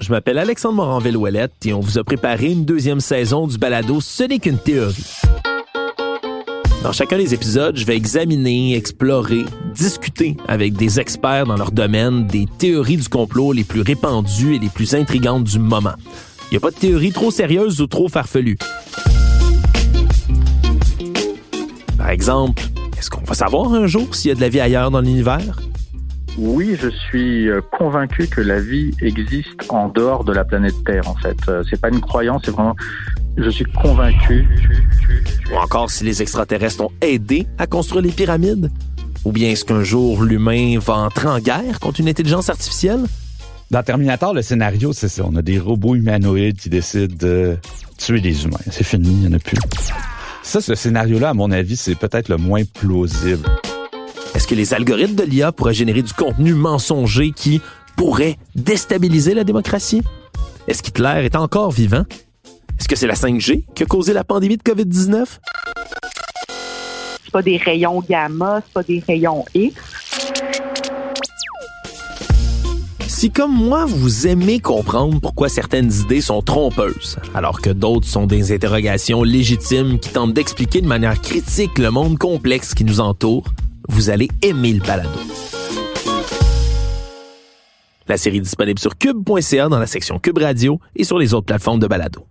Je m'appelle Alexandre Moranville-Ouellette et on vous a préparé une deuxième saison du balado Ce n'est qu'une théorie. Dans chacun des épisodes, je vais examiner, explorer, discuter avec des experts dans leur domaine des théories du complot les plus répandues et les plus intrigantes du moment. Il n'y a pas de théorie trop sérieuse ou trop farfelue. Par exemple, est-ce qu'on va savoir un jour s'il y a de la vie ailleurs dans l'univers? Oui, je suis euh, convaincu que la vie existe en dehors de la planète Terre, en fait. Euh, c'est pas une croyance, c'est vraiment, je suis convaincu. Ou encore si les extraterrestres ont aidé à construire les pyramides? Ou bien est-ce qu'un jour l'humain va entrer en guerre contre une intelligence artificielle? Dans Terminator, le scénario, c'est ça. On a des robots humanoïdes qui décident de tuer les humains. C'est fini, il n'y en a plus. Ça, ce scénario-là, à mon avis, c'est peut-être le moins plausible. Est-ce que les algorithmes de l'IA pourraient générer du contenu mensonger qui pourrait déstabiliser la démocratie? Est-ce qu'Hitler est encore vivant? Est-ce que c'est la 5G qui a causé la pandémie de COVID-19? C'est pas des rayons gamma, c'est pas des rayons X. Si comme moi, vous aimez comprendre pourquoi certaines idées sont trompeuses, alors que d'autres sont des interrogations légitimes qui tentent d'expliquer de manière critique le monde complexe qui nous entoure, vous allez aimer le balado. La série est disponible sur cube.ca dans la section Cube Radio et sur les autres plateformes de balado.